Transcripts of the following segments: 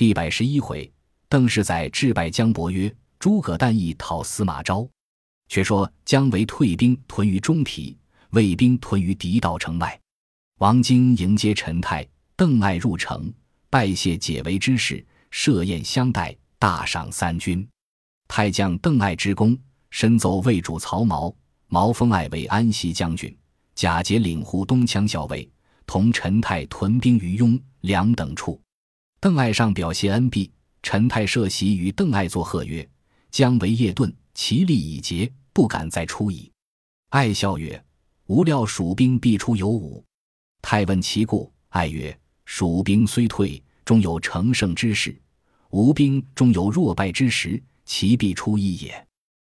第百十一回，邓氏载致败姜伯约，诸葛诞意讨司马昭。却说姜维退兵屯于中皮，魏兵屯于狄道城外。王经迎接陈泰、邓艾入城，拜谢解围之事，设宴相待，大赏三军。太将邓艾之功，深奏魏主曹髦。毛封艾为安西将军，贾节领护东羌校尉，同陈泰屯兵于雍梁等处。邓艾上表谢恩毕，陈泰设席与邓艾作贺曰：“姜维夜遁，其力已竭，不敢再出矣。”艾笑曰：“吾料蜀兵必出有五。”太问其故，艾曰：“蜀兵虽退，终有乘胜之势；吴兵终有弱败之时，其必出一也。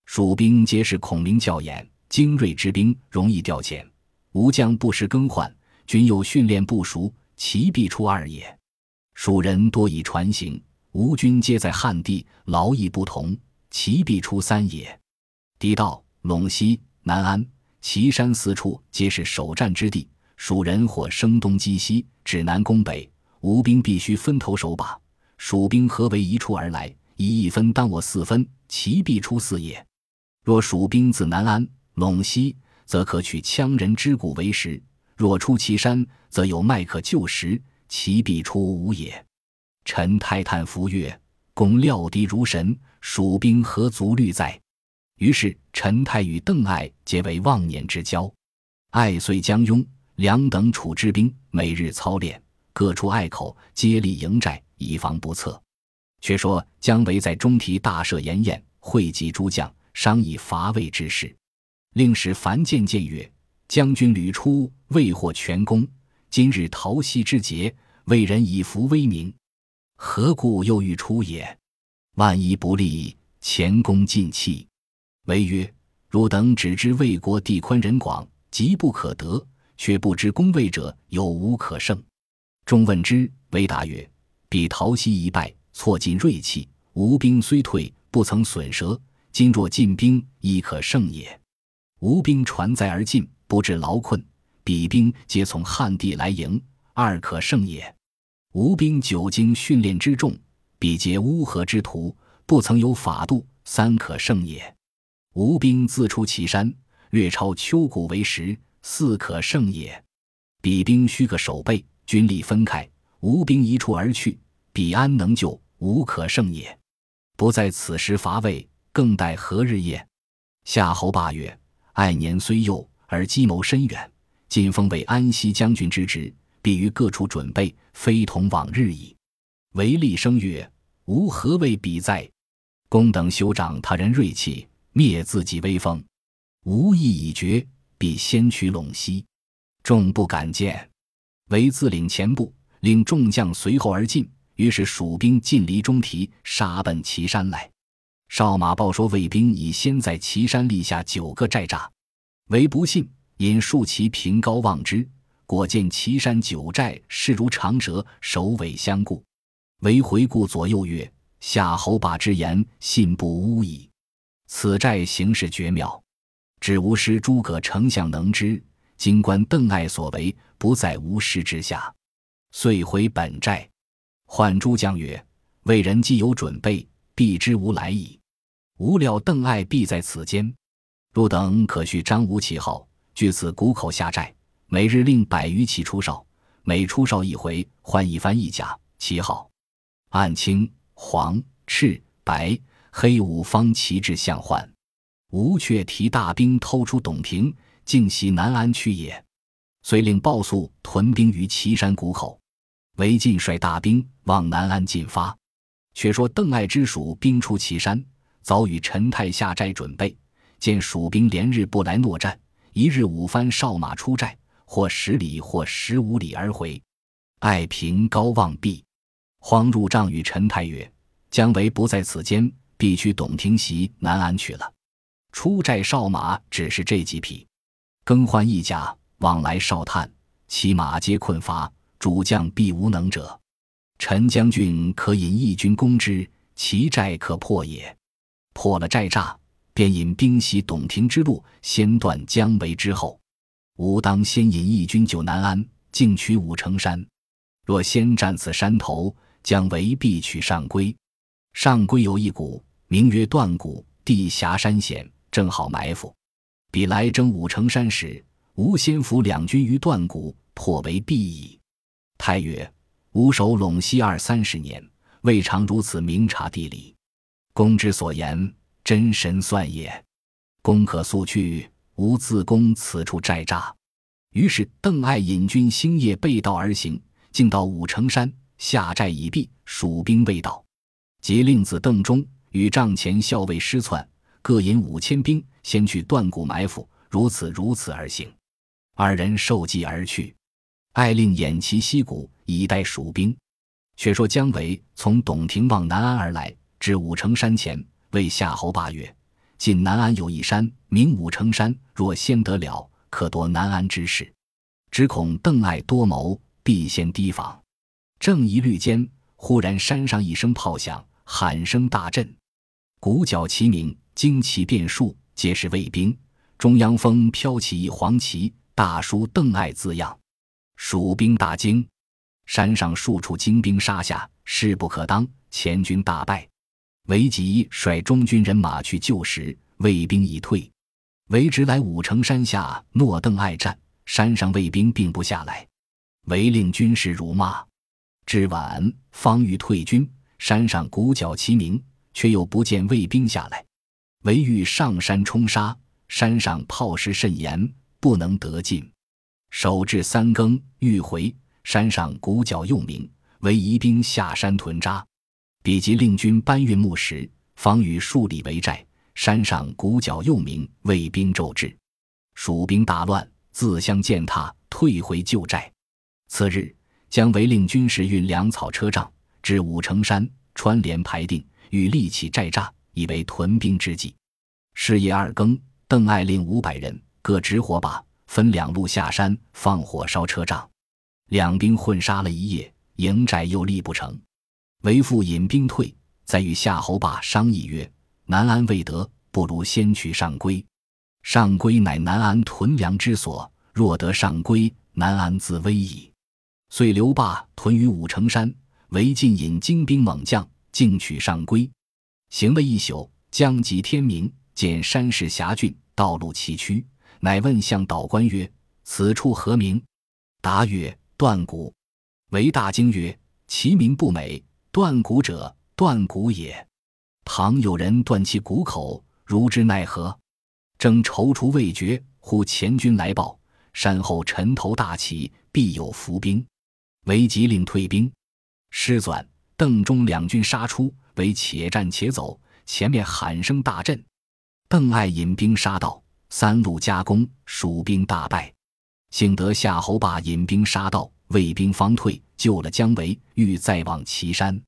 蜀兵皆是孔明教演。”精锐之兵容易调遣，吴将不时更换，均有训练不熟，其必出二也。蜀人多以船行，吴军皆在汉地，劳役不同，其必出三也。狄道、陇西、南安、岐山四处皆是首战之地，蜀人或声东击西，指南攻北，吴兵必须分头守把。蜀兵合为一处而来，以一分当我四分，其必出四也。若蜀兵自南安。陇西则可取羌人之谷为食，若出岐山，则有麦可就食，其必出吾也。陈太叹服曰：“公料敌如神，蜀兵何足虑在？”于是陈太与邓艾结为忘年之交。艾遂将雍梁等楚之兵每日操练，各出隘口接力营寨，以防不测。却说姜维在中提大设筵宴，汇集诸将，商议伐魏之事。令使樊建谏曰：“将军屡出，未获全功。今日逃西之节，魏人以服威名，何故又欲出也？万一不利，前功尽弃。”为曰：“汝等只知魏国地宽人广，急不可得，却不知攻魏者有无可胜。”众问之，为答曰：“彼逃西一败，挫尽锐气，吴兵虽退，不曾损折。今若进兵，亦可胜也。”吴兵船载而进，不致劳困；彼兵皆从汉地来迎，二可胜也。吴兵久经训练之众，彼皆乌合之徒，不曾有法度，三可胜也。吴兵自出祁山，略超丘谷为食，四可胜也。彼兵须个守备，军力分开，吴兵一处而去，彼安能救？无可胜也。不在此时伐魏，更待何日也？夏侯霸曰。爱年虽幼，而计谋深远。今封为安西将军之职，必于各处准备，非同往日矣。唯厉声曰：“吾何为彼哉？公等休长他人锐气，灭自己威风。吾意已决，必先取陇西。”众不敢见。唯自领前部，令众将随后而进。于是蜀兵尽离中提，杀奔岐山来。少马报说，魏兵已先在岐山立下九个寨栅，唯不信，引数骑凭高望之，果见岐山九寨势如长蛇，首尾相顾。唯回顾左右曰：“夏侯霸之言，信不诬矣。此寨形势绝妙，只吾师诸葛丞相能知。今观邓艾所为，不在吾师之下。”遂回本寨，唤诸将曰：“魏人既有准备，必知吾来矣。”无料邓艾必在此间，汝等可续张无旗号，据此谷口下寨，每日令百余骑出哨，每出哨一回，换一番衣甲旗号，按青、黄、赤、白、黑五方旗帜相换。吴却提大兵偷出董平，竟袭南安去也。遂令鲍肃屯兵于岐山谷口，韦进率大兵往南安进发。却说邓艾之属兵出岐山。早与陈泰下寨准备，见蜀兵连日不来搦战，一日五番哨马出寨，或十里或十五里而回。艾平高望毕，慌入帐与陈太曰：“姜维不在此间，必须董廷袭南安去了。出寨哨马只是这几匹，更换一甲，往来哨探，骑马皆困乏，主将必无能者。陈将军可引义军攻之，其寨可破也。”破了寨栅，便引兵袭董亭之路，先断姜维之后。吾当先引义军救南安，进取武城山。若先占此山头，将为必取上邽。上邽有一谷，名曰断谷，地狭山险，正好埋伏。彼来征武城山时，吾先伏两军于断谷，破为必矣。太曰：吾守陇西二三十年，未尝如此明察地理。公之所言，真神算也。公可速去，吾自攻此处寨栅。于是邓艾引军星夜背道而行，竟到武城山，下寨已毕，蜀兵未到。即令子邓忠与帐前校尉失窜，各引五千兵，先去断谷埋伏。如此如此而行，二人受计而去。艾令偃旗息鼓，以待蜀兵。却说姜维从董庭望南安而来，至武城山前，谓夏侯霸曰：“近南安有一山，名武城山。若先得了，可夺南安之势。只恐邓艾多谋，必先提防。”正疑虑间，忽然山上一声炮响。喊声大震，鼓角齐鸣，旌旗遍数，皆是卫兵。中央风飘起一黄旗，大书“邓艾”字样。蜀兵大惊，山上数处精兵杀下，势不可当，前军大败。韦吉率中军人马去救时，卫兵已退。韦直来武城山下，诺邓艾战，山上卫兵并不下来。韦令军士辱骂，至晚方欲退军。山上鼓角齐鸣，却又不见卫兵下来，唯欲上山冲杀。山上炮石甚严，不能得进。守至三更，欲回，山上鼓角又鸣，唯疑兵下山屯扎。比及令军搬运木石，方与数里为寨。山上鼓角又鸣，卫兵骤至，蜀兵大乱，自相践踏，退回旧寨。次日，姜维令军士运粮草车仗。至武城山，川连排定，欲立起寨栅，以为屯兵之计。是夜二更，邓艾令五百人各执火把，分两路下山，放火烧车仗。两兵混杀了一夜，营寨又立不成。为父引兵退，再与夏侯霸商议曰：“南安未得，不如先取上邽。上邽乃南安屯粮之所，若得上邽，南安自危矣。”遂留霸屯于武城山。为进引精兵猛将，进取上邽，行了一宿，将及天明，见山势狭峻，道路崎岖，乃问向导官曰：“此处何名？”答曰：“断谷。”为大惊曰：“其名不美，断谷者，断谷也。倘有人断其谷口，如之奈何？”正踌躇未决，忽前军来报，山后尘头大起，必有伏兵。为即令退兵。师纂、邓忠两军杀出，为且战且走。前面喊声大震，邓艾引兵杀到，三路夹攻，蜀兵大败。幸得夏侯霸引兵杀到，魏兵方退，救了姜维，欲再往岐山。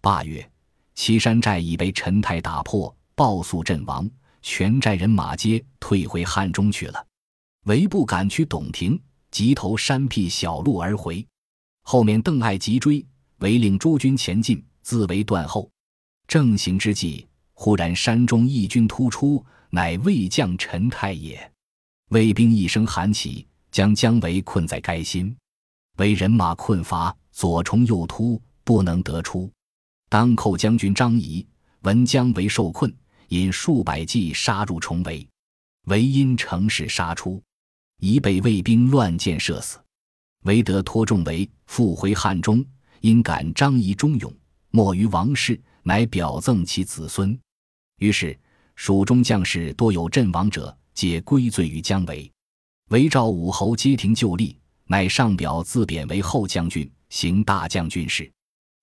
八月：“岐山寨已被陈泰打破，报速阵亡，全寨人马皆退回汉中去了。维不敢去董亭，急投山僻小路而回。后面邓艾急追。”唯领诸军前进，自为断后。正行之际，忽然山中一军突出，乃魏将陈泰也。魏兵一声喊起，将姜维困在该心。为人马困乏，左冲右突，不能得出。当寇将军张仪闻姜维受困，引数百骑杀入重围，唯因乘势杀出，已被魏兵乱箭射死。唯得托重围，复回汉中。因感张仪忠勇，莫于王室，乃表赠其子孙。于是蜀中将士多有阵亡者，皆归罪于姜维。韦赵武侯皆停就立，乃上表自贬为后将军，行大将军事。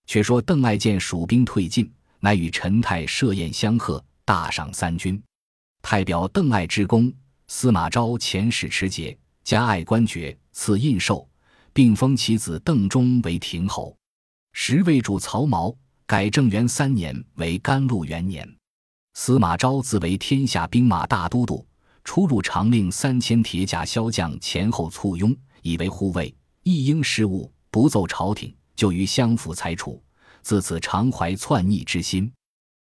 却说邓艾见蜀兵退进，乃与陈泰设宴相贺，大赏三军。太表邓艾之功，司马昭遣使持节，加艾官爵，赐印绶，并封其子邓忠为亭侯。时魏主曹髦改正元三年为甘露元年，司马昭自为天下兵马大都督，出入常令三千铁甲骁将前后簇拥，以为护卫。一应事务不奏朝廷，就于相府裁处。自此常怀篡逆之心。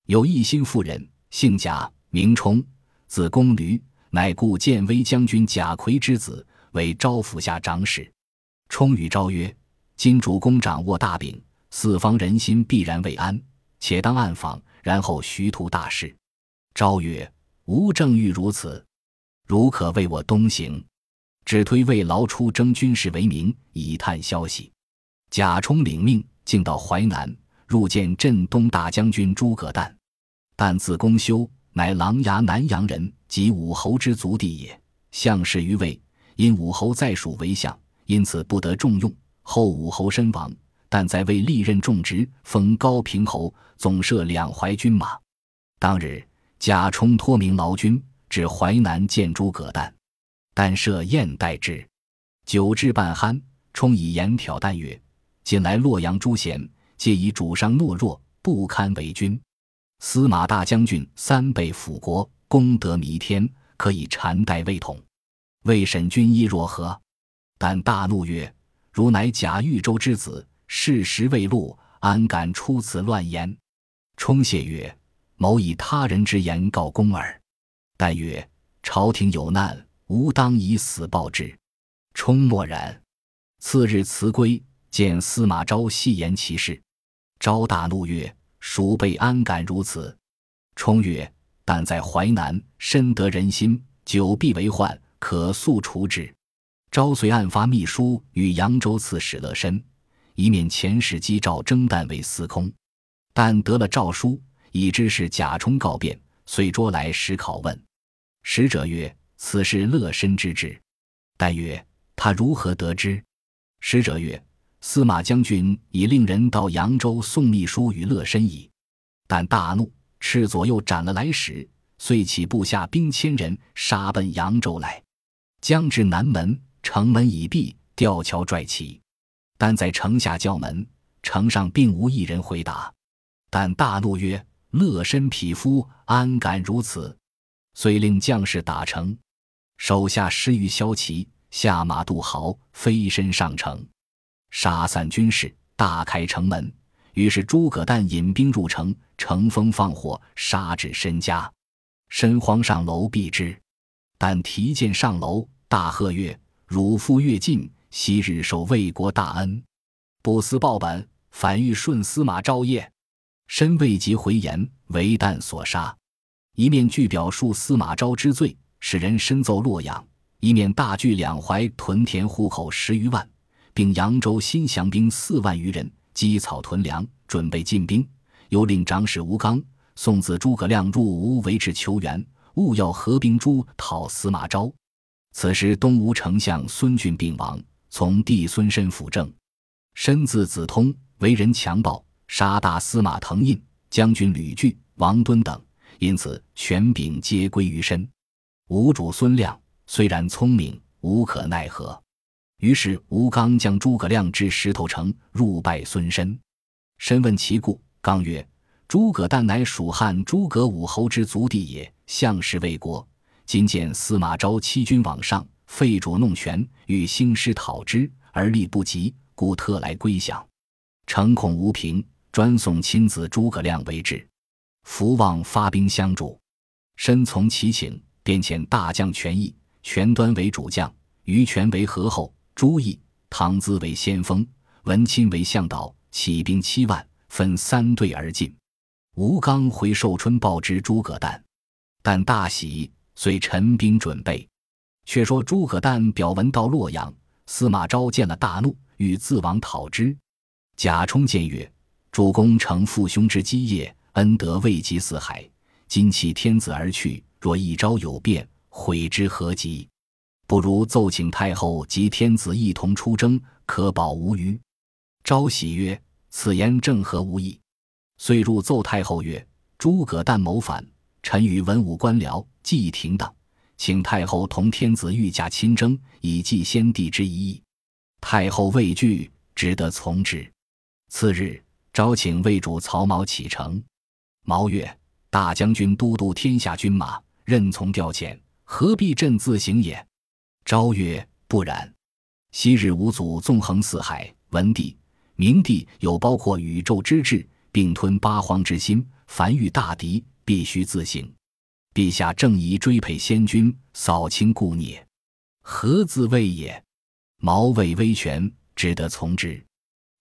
有一心妇人，姓贾，名冲，字公驴，乃故建威将军贾逵之子，为昭府下长史。冲与昭曰：“今主公掌握大柄。”四方人心必然未安，且当暗访，然后徐图大事。”昭曰：“吾正欲如此，如可为我东行，只推魏劳出征军事为名，以探消息。”贾充领命，径到淮南，入见镇东大将军诸葛诞。诞字公休，乃琅琊南阳人，即武侯之族弟也。相氏于魏，因武侯在蜀为相，因此不得重用。后武侯身亡，但在魏历任重职，封高平侯，总摄两淮军马。当日，贾充托名劳军，至淮南见诸葛诞，但设宴待之，酒至半酣，充以言挑旦曰。近来洛阳诸贤皆以主上懦弱，不堪为君。司马大将军三倍辅国，功德弥天，可以禅代魏统。魏审君意若何？但大怒曰：“汝乃贾豫州之子，事实未露，安敢出此乱言？”冲谢曰：“某以他人之言告公耳。”但曰：“朝廷有难，吾当以死报之。”冲默然。次日辞归。见司马昭细言其事，昭大怒曰：“蜀辈安敢如此？”冲曰：“但在淮南，深得人心，久必为患，可速除之。”昭遂案发秘书与扬州刺史乐申，一面遣使击赵征旦为司空。但得了诏书，已知是贾充告变，遂捉来使拷问。使者曰：“此事乐申之志。”但曰：“他如何得知？”使者曰：司马将军已令人到扬州送秘书与乐申矣，但大怒，斥左右斩了来使，遂起部下兵千人，杀奔扬州来。将至南门，城门已闭，吊桥拽起，但在城下叫门，城上并无一人回答。但大怒曰：“乐申匹夫，安敢如此？”遂令将士打城，手下十余骁骑下马渡壕，飞身上城。杀散军士，大开城门。于是诸葛诞引兵入城，乘风放火，杀至申家。申慌上楼避之，但提剑上楼，大喝曰：“汝父越尽，昔日受魏国大恩，不思报本，反欲顺司马昭业。”申未及回言，为旦所杀。一面具表述司马昭之罪，使人深奏洛阳；一面大聚两淮屯田户口十余万。并扬州新降兵四万余人，积草屯粮，准备进兵。又令长史吴刚、送子诸葛亮入吴为质求援，务要合兵诛讨司马昭。此时东吴丞相孙峻病亡，从弟孙申辅政。申字子通，为人强暴，杀大司马滕胤、将军吕据、王敦等，因此权柄皆归于申。吴主孙亮虽然聪明，无可奈何。于是吴刚将诸葛亮至石头城，入拜孙申。申问其故，刚曰：“诸葛诞乃蜀汉诸葛武侯之族弟也，相氏魏国。今见司马昭欺君罔上，废主弄权，欲兴师讨之，而力不及，故特来归降。诚恐无凭，专送亲子诸葛亮为质。福望发兵相助。”申从其请，便遣大将权益、权端为主将，于权为合后。朱毅、唐咨为先锋，文钦为向导，起兵七万，分三队而进。吴刚回寿春报知诸葛诞，但大喜，遂陈兵准备。却说诸葛诞表文到洛阳，司马昭见了大怒，欲自往讨之。贾充谏曰：“主公承父兄之基业，恩德未及四海，今弃天子而去，若一朝有变，悔之何及？”不如奏请太后及天子一同出征，可保无虞。昭喜曰：“此言正合吾意。”遂入奏太后曰：“诸葛诞谋反，臣与文武官僚既停当，请太后同天子御驾亲征，以祭先帝之一意。”太后畏惧，只得从之。次日，昭请魏主曹髦启程。毛曰：“大将军都督天下军马，任从调遣，何必朕自行也？”昭曰：“不然，昔日五祖纵横四海，文帝、明帝有包括宇宙之志，并吞八荒之心。凡遇大敌，必须自省。陛下正宜追配先君，扫清故孽，何自谓也？”毛未威权，只得从之。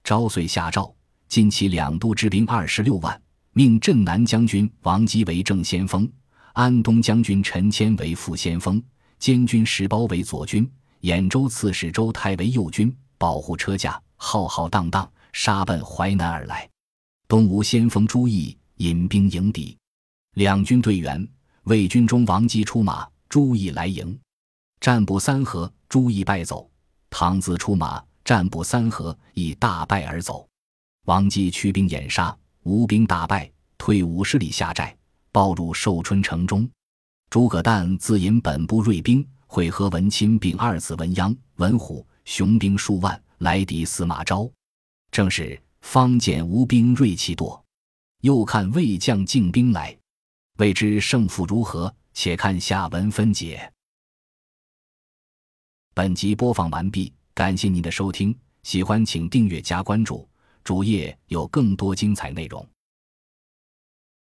昭遂下诏，进其两都之兵二十六万，命镇南将军王基为正先锋，安东将军陈谦为副先锋，监军石苞为左军，兖州刺史周泰为右军，保护车驾，浩浩荡荡杀奔淮南而来。东吴先锋朱毅引兵迎敌，两军队员，魏军中王基出马，朱毅来迎，战不三合，朱毅败走。唐自出马，战不三合，亦大败而走。王基驱兵掩杀，吴兵大败，退五十里下寨，报入寿春城中。诸葛诞自引本部锐兵，会合文钦并二子文鸯、文虎，雄兵数万来敌司马昭。正是。方见吴兵锐气多，又看魏将进兵来，未知胜负如何？且看下文分解。本集播放完毕，感谢您的收听，喜欢请订阅加关注，主页有更多精彩内容。